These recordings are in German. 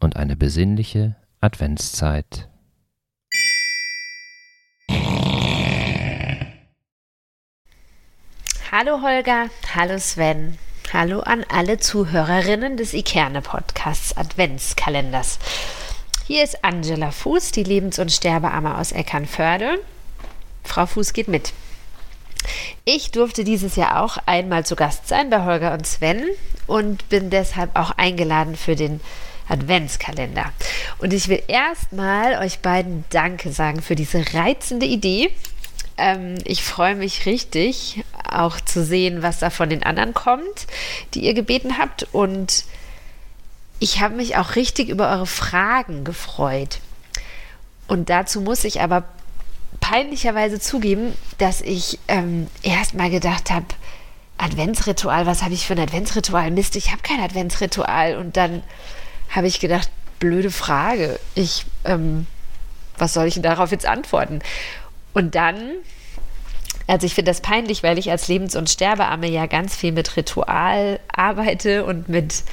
und eine besinnliche Adventszeit. Hallo Holger, hallo Sven, hallo an alle Zuhörerinnen des Ikerne Podcasts Adventskalenders. Hier ist Angela Fuß, die Lebens- und Sterbeamme aus Eckernförde. Frau Fuß geht mit. Ich durfte dieses Jahr auch einmal zu Gast sein bei Holger und Sven und bin deshalb auch eingeladen für den Adventskalender. Und ich will erstmal euch beiden Danke sagen für diese reizende Idee. Ähm, ich freue mich richtig, auch zu sehen, was da von den anderen kommt, die ihr gebeten habt. Und ich habe mich auch richtig über eure Fragen gefreut. Und dazu muss ich aber peinlicherweise zugeben, dass ich ähm, erst mal gedacht habe, Adventsritual, was habe ich für ein Adventsritual? Mist, ich habe kein Adventsritual. Und dann habe ich gedacht, blöde Frage. Ich, ähm, was soll ich denn darauf jetzt antworten? Und dann, also ich finde das peinlich, weil ich als Lebens- und Sterbeamme ja ganz viel mit Ritual arbeite und mit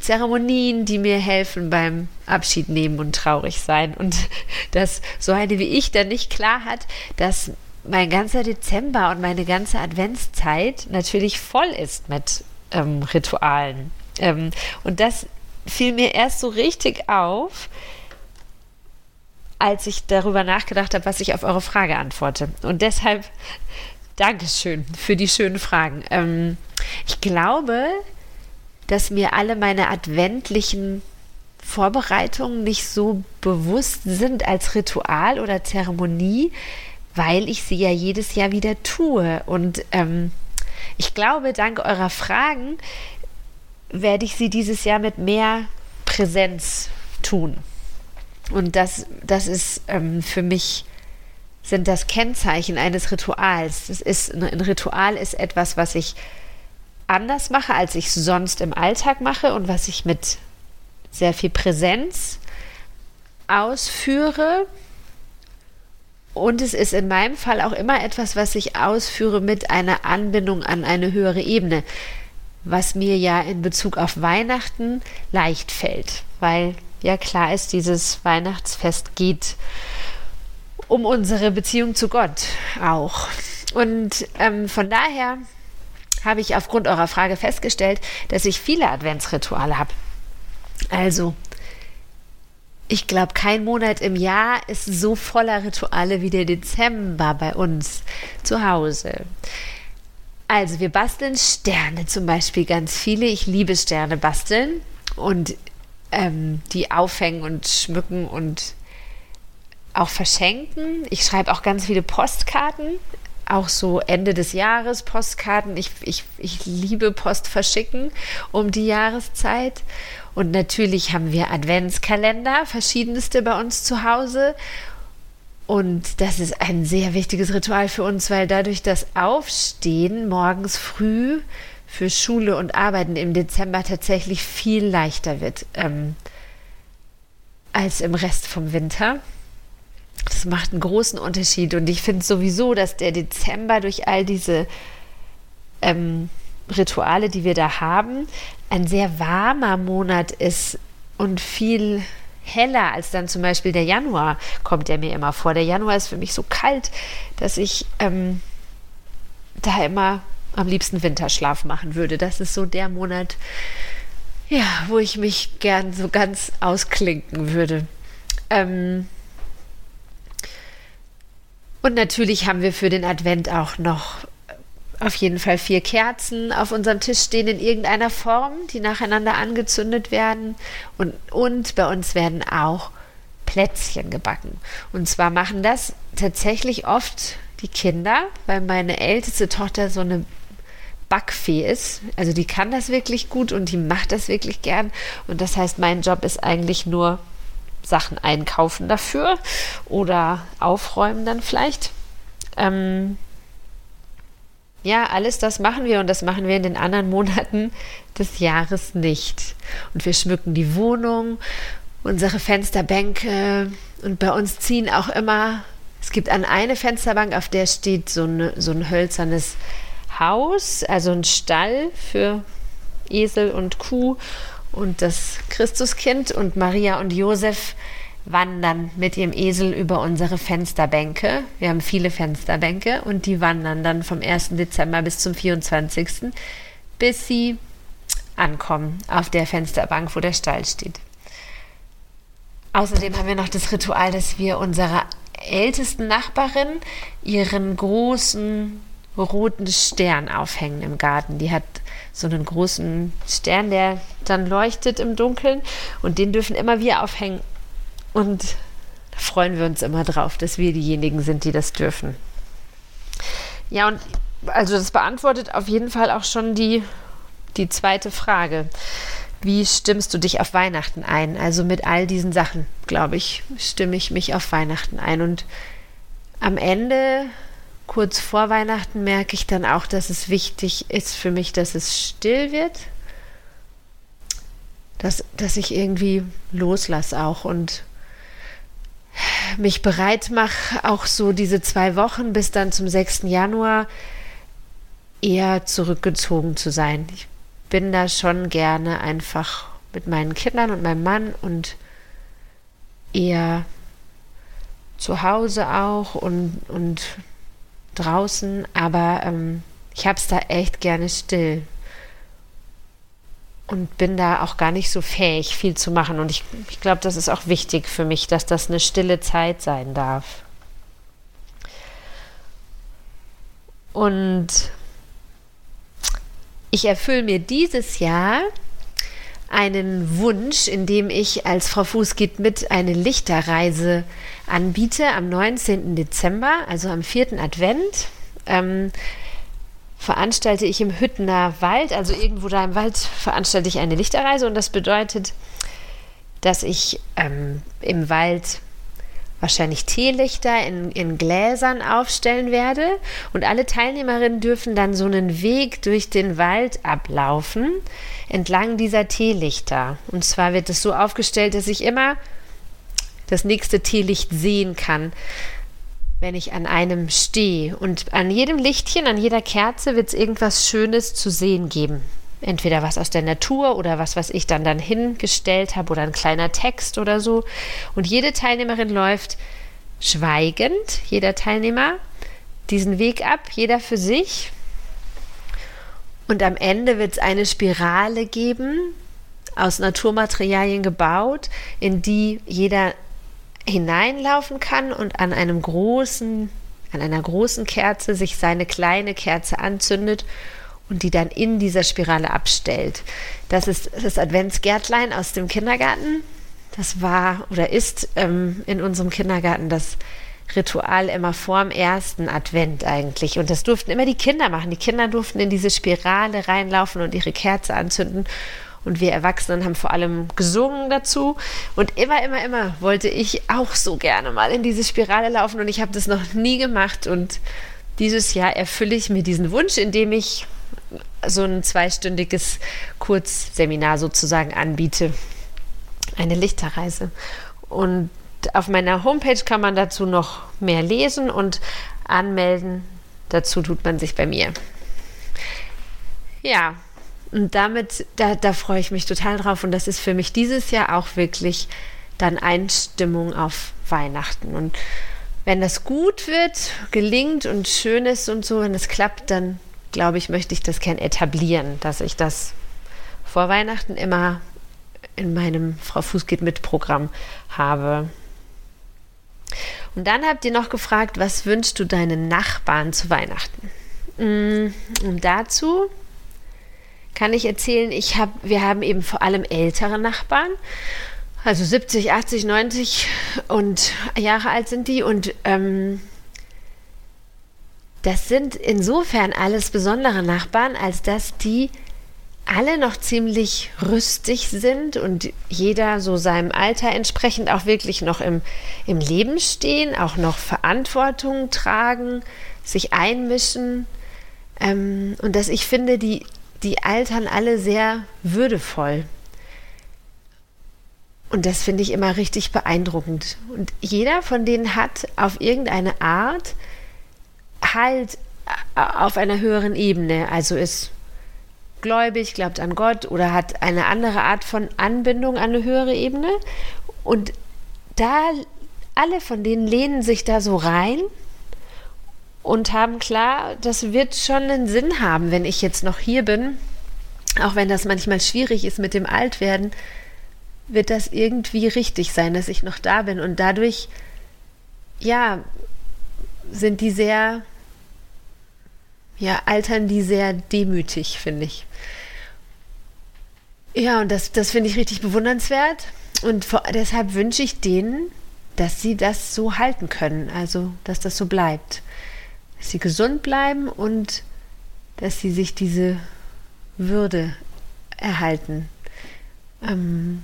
Zeremonien, die mir helfen beim Abschied nehmen und traurig sein. Und dass so eine wie ich dann nicht klar hat, dass mein ganzer Dezember und meine ganze Adventszeit natürlich voll ist mit ähm, Ritualen. Ähm, und das fiel mir erst so richtig auf, als ich darüber nachgedacht habe, was ich auf eure Frage antworte. Und deshalb Dankeschön für die schönen Fragen. Ähm, ich glaube, dass mir alle meine adventlichen Vorbereitungen nicht so bewusst sind als Ritual oder Zeremonie, weil ich sie ja jedes Jahr wieder tue. Und ähm, ich glaube, dank eurer Fragen werde ich sie dieses Jahr mit mehr Präsenz tun. Und das, das ist ähm, für mich sind das Kennzeichen eines Rituals. Das ist, ein Ritual ist etwas, was ich anders mache, als ich sonst im Alltag mache und was ich mit sehr viel Präsenz ausführe. Und es ist in meinem Fall auch immer etwas, was ich ausführe mit einer Anbindung an eine höhere Ebene, was mir ja in Bezug auf Weihnachten leicht fällt, weil ja klar ist, dieses Weihnachtsfest geht um unsere Beziehung zu Gott auch. Und ähm, von daher habe ich aufgrund eurer Frage festgestellt, dass ich viele Adventsrituale habe. Also, ich glaube, kein Monat im Jahr ist so voller Rituale wie der Dezember bei uns zu Hause. Also, wir basteln Sterne zum Beispiel ganz viele. Ich liebe Sterne basteln und ähm, die aufhängen und schmücken und auch verschenken. Ich schreibe auch ganz viele Postkarten auch so Ende des Jahres Postkarten. Ich, ich, ich liebe Post verschicken um die Jahreszeit. Und natürlich haben wir Adventskalender, verschiedenste bei uns zu Hause. Und das ist ein sehr wichtiges Ritual für uns, weil dadurch das Aufstehen morgens früh für Schule und Arbeiten im Dezember tatsächlich viel leichter wird ähm, als im Rest vom Winter. Das macht einen großen Unterschied. Und ich finde sowieso, dass der Dezember durch all diese ähm, Rituale, die wir da haben, ein sehr warmer Monat ist und viel heller als dann zum Beispiel der Januar, kommt der mir immer vor. Der Januar ist für mich so kalt, dass ich ähm, da immer am liebsten Winterschlaf machen würde. Das ist so der Monat, ja, wo ich mich gern so ganz ausklinken würde. Ähm, und natürlich haben wir für den Advent auch noch auf jeden Fall vier Kerzen auf unserem Tisch stehen in irgendeiner Form, die nacheinander angezündet werden. Und, und bei uns werden auch Plätzchen gebacken. Und zwar machen das tatsächlich oft die Kinder, weil meine älteste Tochter so eine Backfee ist. Also die kann das wirklich gut und die macht das wirklich gern. Und das heißt, mein Job ist eigentlich nur Sachen einkaufen dafür oder aufräumen dann vielleicht. Ähm, ja, alles das machen wir und das machen wir in den anderen Monaten des Jahres nicht. Und wir schmücken die Wohnung, unsere Fensterbänke und bei uns ziehen auch immer, es gibt an eine Fensterbank, auf der steht so, eine, so ein hölzernes Haus, also ein Stall für Esel und Kuh und das Christuskind und Maria und Josef wandern mit ihrem Esel über unsere Fensterbänke. Wir haben viele Fensterbänke und die wandern dann vom 1. Dezember bis zum 24. bis sie ankommen auf der Fensterbank, wo der Stall steht. Außerdem haben wir noch das Ritual, dass wir unserer ältesten Nachbarin ihren großen roten Stern aufhängen im Garten. Die hat so einen großen Stern, der dann leuchtet im Dunkeln und den dürfen immer wir aufhängen. Und da freuen wir uns immer drauf, dass wir diejenigen sind, die das dürfen. Ja, und also das beantwortet auf jeden Fall auch schon die, die zweite Frage. Wie stimmst du dich auf Weihnachten ein? Also mit all diesen Sachen, glaube ich, stimme ich mich auf Weihnachten ein. Und am Ende kurz vor Weihnachten merke ich dann auch, dass es wichtig ist für mich, dass es still wird. Dass, dass ich irgendwie loslasse auch und mich bereit mache, auch so diese zwei Wochen bis dann zum 6. Januar eher zurückgezogen zu sein. Ich bin da schon gerne einfach mit meinen Kindern und meinem Mann und eher zu Hause auch und, und draußen, aber ähm, ich habe es da echt gerne still und bin da auch gar nicht so fähig, viel zu machen. Und ich, ich glaube, das ist auch wichtig für mich, dass das eine stille Zeit sein darf. Und ich erfülle mir dieses Jahr einen Wunsch, indem ich als Frau Fußgeht mit eine Lichterreise anbiete am 19. Dezember, also am vierten Advent. Ähm, veranstalte ich im Hüttener Wald, also irgendwo da im Wald, veranstalte ich eine Lichterreise und das bedeutet, dass ich ähm, im Wald wahrscheinlich Teelichter in, in Gläsern aufstellen werde und alle Teilnehmerinnen dürfen dann so einen Weg durch den Wald ablaufen entlang dieser Teelichter. Und zwar wird es so aufgestellt, dass ich immer das nächste Teelicht sehen kann, wenn ich an einem stehe. Und an jedem Lichtchen, an jeder Kerze wird es irgendwas Schönes zu sehen geben entweder was aus der Natur oder was, was ich dann dann hingestellt habe oder ein kleiner Text oder so. Und jede Teilnehmerin läuft schweigend, jeder Teilnehmer, diesen Weg ab, jeder für sich. Und am Ende wird es eine Spirale geben, aus Naturmaterialien gebaut, in die jeder hineinlaufen kann und an einem großen, an einer großen Kerze sich seine kleine Kerze anzündet und die dann in dieser Spirale abstellt. Das ist das Adventsgärtlein aus dem Kindergarten. Das war oder ist ähm, in unserem Kindergarten das Ritual immer vorm ersten Advent eigentlich. Und das durften immer die Kinder machen. Die Kinder durften in diese Spirale reinlaufen und ihre Kerze anzünden. Und wir Erwachsenen haben vor allem gesungen dazu. Und immer, immer, immer wollte ich auch so gerne mal in diese Spirale laufen. Und ich habe das noch nie gemacht. Und dieses Jahr erfülle ich mir diesen Wunsch, indem ich so ein zweistündiges Kurzseminar sozusagen anbiete. Eine Lichterreise. Und auf meiner Homepage kann man dazu noch mehr lesen und anmelden. Dazu tut man sich bei mir. Ja, und damit, da, da freue ich mich total drauf. Und das ist für mich dieses Jahr auch wirklich dann Einstimmung auf Weihnachten. Und wenn das gut wird, gelingt und schön ist und so, wenn es klappt, dann glaube ich, möchte ich das gern etablieren, dass ich das vor Weihnachten immer in meinem Frau Fuß geht mit Programm habe. Und dann habt ihr noch gefragt, was wünschst du deinen Nachbarn zu Weihnachten? Mm, und dazu kann ich erzählen, ich hab, wir haben eben vor allem ältere Nachbarn, also 70, 80, 90 und Jahre alt sind die und ähm, das sind insofern alles besondere Nachbarn, als dass die alle noch ziemlich rüstig sind und jeder so seinem Alter entsprechend auch wirklich noch im, im Leben stehen, auch noch Verantwortung tragen, sich einmischen. Ähm, und dass ich finde, die, die altern alle sehr würdevoll. Und das finde ich immer richtig beeindruckend. Und jeder von denen hat auf irgendeine Art halt äh, auf einer höheren Ebene. Also ist gläubig, glaubt an Gott oder hat eine andere Art von Anbindung an eine höhere Ebene. Und da alle von denen lehnen sich da so rein und haben klar, das wird schon einen Sinn haben, wenn ich jetzt noch hier bin, auch wenn das manchmal schwierig ist mit dem Altwerden wird das irgendwie richtig sein, dass ich noch da bin. Und dadurch, ja, sind die sehr, ja, altern die sehr demütig, finde ich. Ja, und das, das finde ich richtig bewundernswert. Und vor, deshalb wünsche ich denen, dass sie das so halten können, also dass das so bleibt. Dass sie gesund bleiben und dass sie sich diese Würde erhalten. Ähm,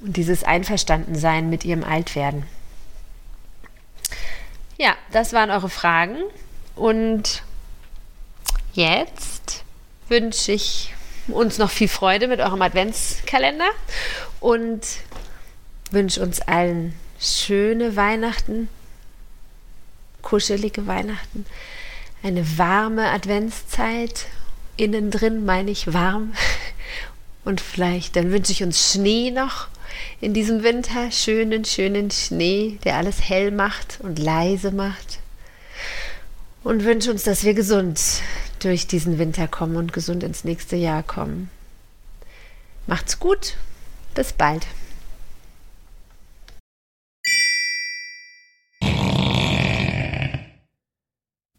und dieses Einverstandensein mit ihrem Altwerden. Ja, das waren eure Fragen. Und jetzt wünsche ich uns noch viel Freude mit eurem Adventskalender und wünsche uns allen schöne Weihnachten, kuschelige Weihnachten, eine warme Adventszeit. Innen drin meine ich warm. Und vielleicht, dann wünsche ich uns Schnee noch in diesem Winter schönen, schönen Schnee, der alles hell macht und leise macht. Und wünsche uns, dass wir gesund durch diesen Winter kommen und gesund ins nächste Jahr kommen. Macht's gut. Bis bald.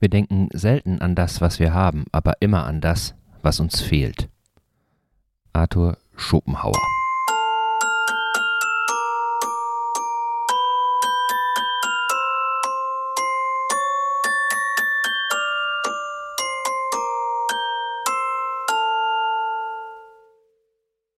Wir denken selten an das, was wir haben, aber immer an das, was uns fehlt. Arthur Schopenhauer